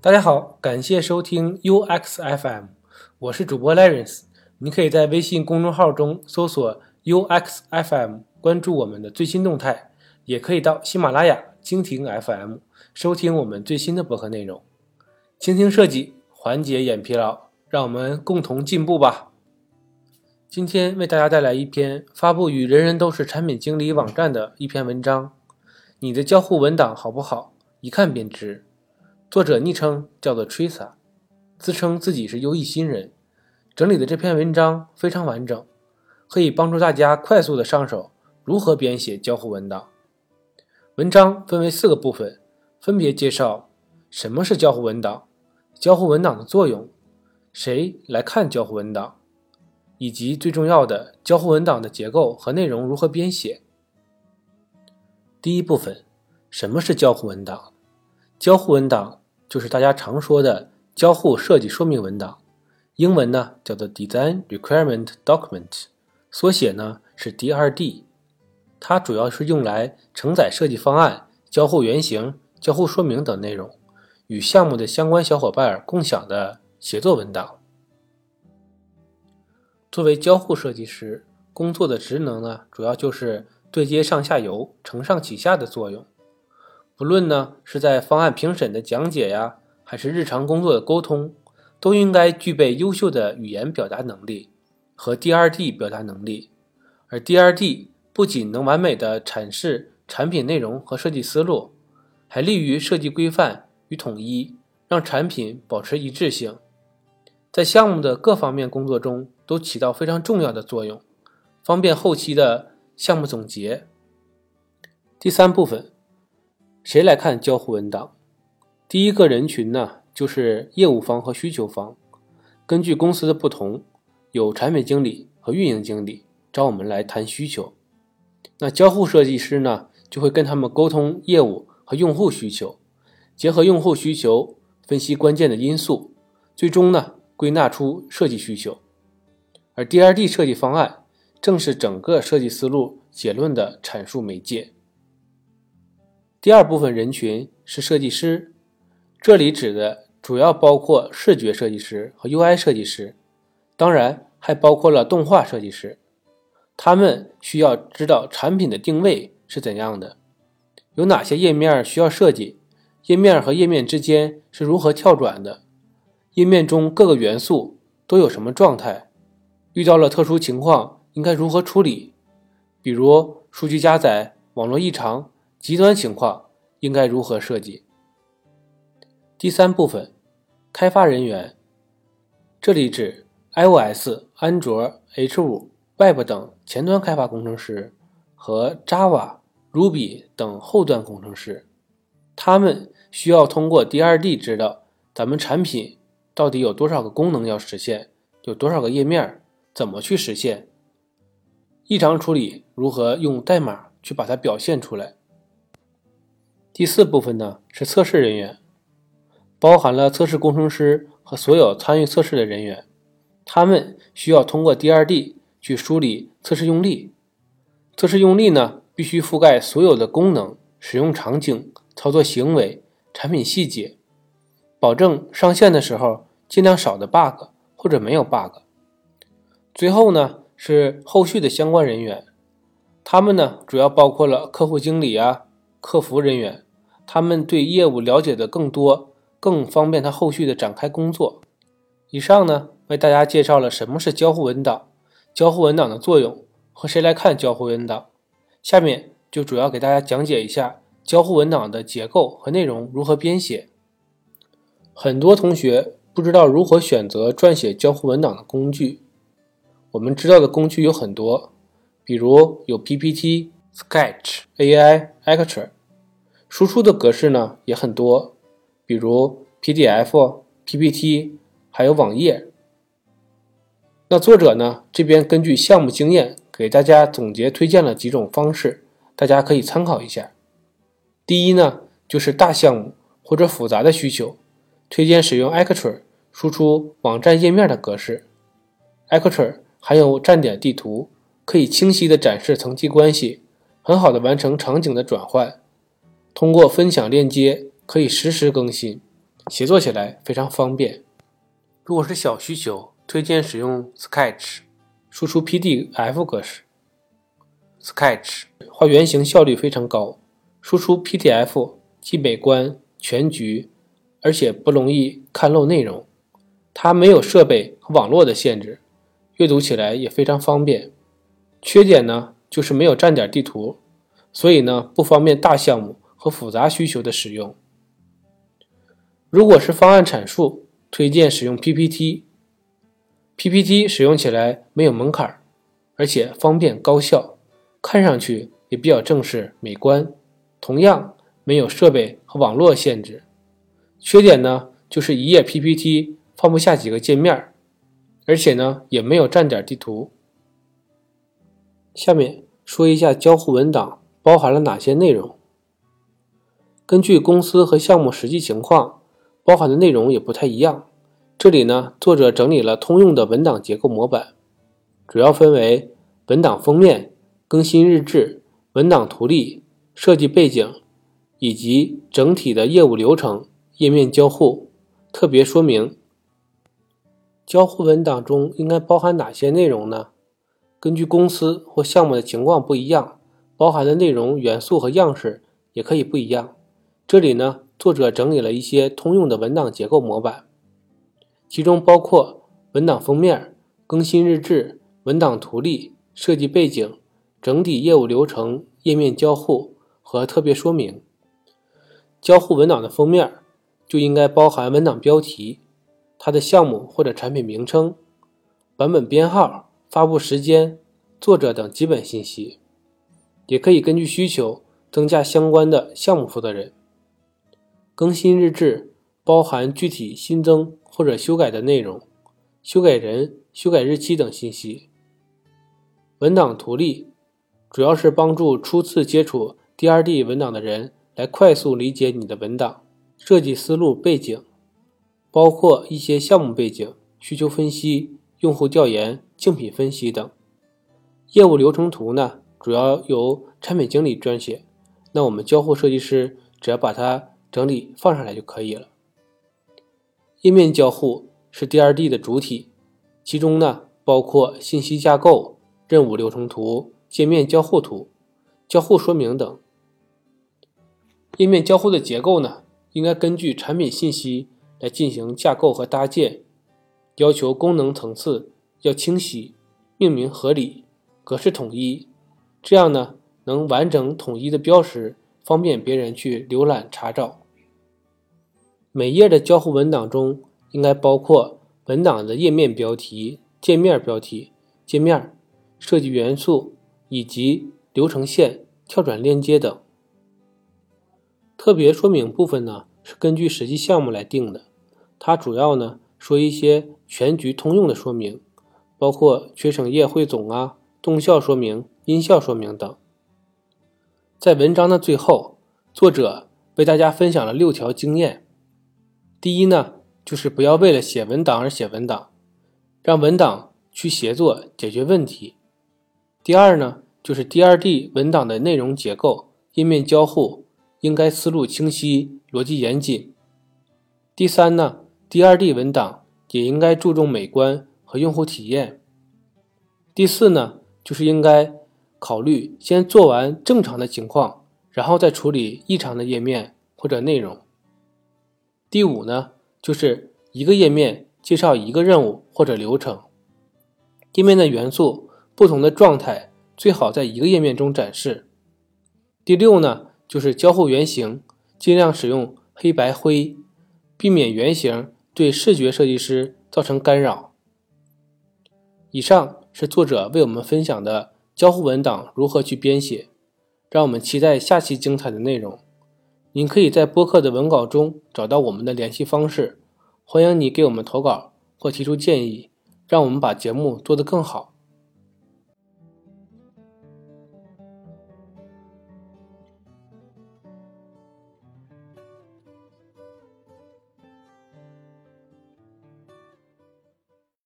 大家好，感谢收听 UXFM，我是主播 Lawrence。你可以在微信公众号中搜索 UXFM，关注我们的最新动态，也可以到喜马拉雅、蜻蜓 FM 收听我们最新的博客内容。倾听设计，缓解眼疲劳，让我们共同进步吧。今天为大家带来一篇发布于人人都是产品经理网站的一篇文章。你的交互文档好不好？一看便知。作者昵称叫做 Trisa，自称自己是优异新人，整理的这篇文章非常完整，可以帮助大家快速的上手如何编写交互文档。文章分为四个部分，分别介绍什么是交互文档、交互文档的作用、谁来看交互文档，以及最重要的交互文档的结构和内容如何编写。第一部分，什么是交互文档？交互文档就是大家常说的交互设计说明文档，英文呢叫做 Design Requirement Document，缩写呢是 DRD。它主要是用来承载设计方案、交互原型、交互说明等内容，与项目的相关小伙伴共享的协作文档。作为交互设计师，工作的职能呢，主要就是对接上下游、承上启下的作用。不论呢是在方案评审的讲解呀，还是日常工作的沟通，都应该具备优秀的语言表达能力和 DRD 表达能力。而 DRD 不仅能完美的阐释产品内容和设计思路，还利于设计规范与统一，让产品保持一致性，在项目的各方面工作中都起到非常重要的作用，方便后期的项目总结。第三部分。谁来看交互文档？第一个人群呢，就是业务方和需求方。根据公司的不同，有产品经理和运营经理找我们来谈需求。那交互设计师呢，就会跟他们沟通业务和用户需求，结合用户需求分析关键的因素，最终呢归纳出设计需求。而 DRD 设计方案正是整个设计思路结论的阐述媒介。第二部分人群是设计师，这里指的主要包括视觉设计师和 UI 设计师，当然还包括了动画设计师。他们需要知道产品的定位是怎样的，有哪些页面需要设计，页面和页面之间是如何跳转的，页面中各个元素都有什么状态，遇到了特殊情况应该如何处理，比如数据加载、网络异常。极端情况应该如何设计？第三部分，开发人员，这里指 iOS、安卓、H5、Web 等前端开发工程师和 Java、Ruby 等后端工程师，他们需要通过 DRD 知道咱们产品到底有多少个功能要实现，有多少个页面，怎么去实现？异常处理如何用代码去把它表现出来？第四部分呢是测试人员，包含了测试工程师和所有参与测试的人员，他们需要通过 DRD 去梳理测试用例。测试用例呢必须覆盖所有的功能、使用场景、操作行为、产品细节，保证上线的时候尽量少的 bug 或者没有 bug。最后呢是后续的相关人员，他们呢主要包括了客户经理啊、客服人员。他们对业务了解的更多，更方便他后续的展开工作。以上呢，为大家介绍了什么是交互文档，交互文档的作用和谁来看交互文档。下面就主要给大家讲解一下交互文档的结构和内容如何编写。很多同学不知道如何选择撰写交互文档的工具。我们知道的工具有很多，比如有 PPT、Sketch、AI、Actor。输出的格式呢也很多，比如 PDF、PPT，还有网页。那作者呢这边根据项目经验给大家总结推荐了几种方式，大家可以参考一下。第一呢就是大项目或者复杂的需求，推荐使用 Actor 输出网站页面的格式。Actor 含有站点地图，可以清晰的展示层级关系，很好的完成场景的转换。通过分享链接可以实时更新，协作起来非常方便。如果是小需求，推荐使用 Sketch，输出 PDF 格式。Sketch 画原型效率非常高，输出 PDF 既美观全局，而且不容易看漏内容。它没有设备和网络的限制，阅读起来也非常方便。缺点呢，就是没有站点地图，所以呢不方便大项目和复杂需求的使用。如果是方案阐述，推荐使用 PPT。PPT 使用起来没有门槛，而且方便高效，看上去也比较正式美观。同样没有设备和网络限制。缺点呢，就是一页 PPT 放不下几个界面，而且呢也没有站点地图。下面说一下交互文档包含了哪些内容。根据公司和项目实际情况，包含的内容也不太一样。这里呢，作者整理了通用的文档结构模板，主要分为文档封面、更新日志、文档图例、设计背景，以及整体的业务流程、页面交互、特别说明。交互文档中应该包含哪些内容呢？根据公司或项目的情况不一样，包含的内容元素和样式也可以不一样。这里呢，作者整理了一些通用的文档结构模板。其中包括文档封面、更新日志、文档图例、设计背景、整体业务流程、页面交互和特别说明。交互文档的封面就应该包含文档标题、它的项目或者产品名称、版本编号、发布时间、作者等基本信息，也可以根据需求增加相关的项目负责人。更新日志包含具体新增。或者修改的内容、修改人、修改日期等信息。文档图例主要是帮助初次接触 DRD 文档的人来快速理解你的文档设计思路背景，包括一些项目背景、需求分析、用户调研、竞品分析等。业务流程图呢，主要由产品经理撰写，那我们交互设计师只要把它整理放上来就可以了。页面交互是 DRD 的主体，其中呢包括信息架构、任务流程图、界面交互图、交互说明等。页面交互的结构呢，应该根据产品信息来进行架构和搭建，要求功能层次要清晰，命名合理，格式统一，这样呢能完整统一的标识，方便别人去浏览查找。每页的交互文档中应该包括文档的页面标题、界面标题、界面设计元素以及流程线、跳转链接等。特别说明部分呢是根据实际项目来定的，它主要呢说一些全局通用的说明，包括全省页汇总啊、动效说明、音效说明等。在文章的最后，作者为大家分享了六条经验。第一呢，就是不要为了写文档而写文档，让文档去协作解决问题。第二呢，就是 DRD 文档的内容结构、页面交互应该思路清晰、逻辑严谨。第三呢，DRD 文档也应该注重美观和用户体验。第四呢，就是应该考虑先做完正常的情况，然后再处理异常的页面或者内容。第五呢，就是一个页面介绍一个任务或者流程，页面的元素不同的状态最好在一个页面中展示。第六呢，就是交互原型尽量使用黑白灰，避免原型对视觉设计师造成干扰。以上是作者为我们分享的交互文档如何去编写，让我们期待下期精彩的内容。您可以在播客的文稿中找到我们的联系方式，欢迎你给我们投稿或提出建议，让我们把节目做得更好。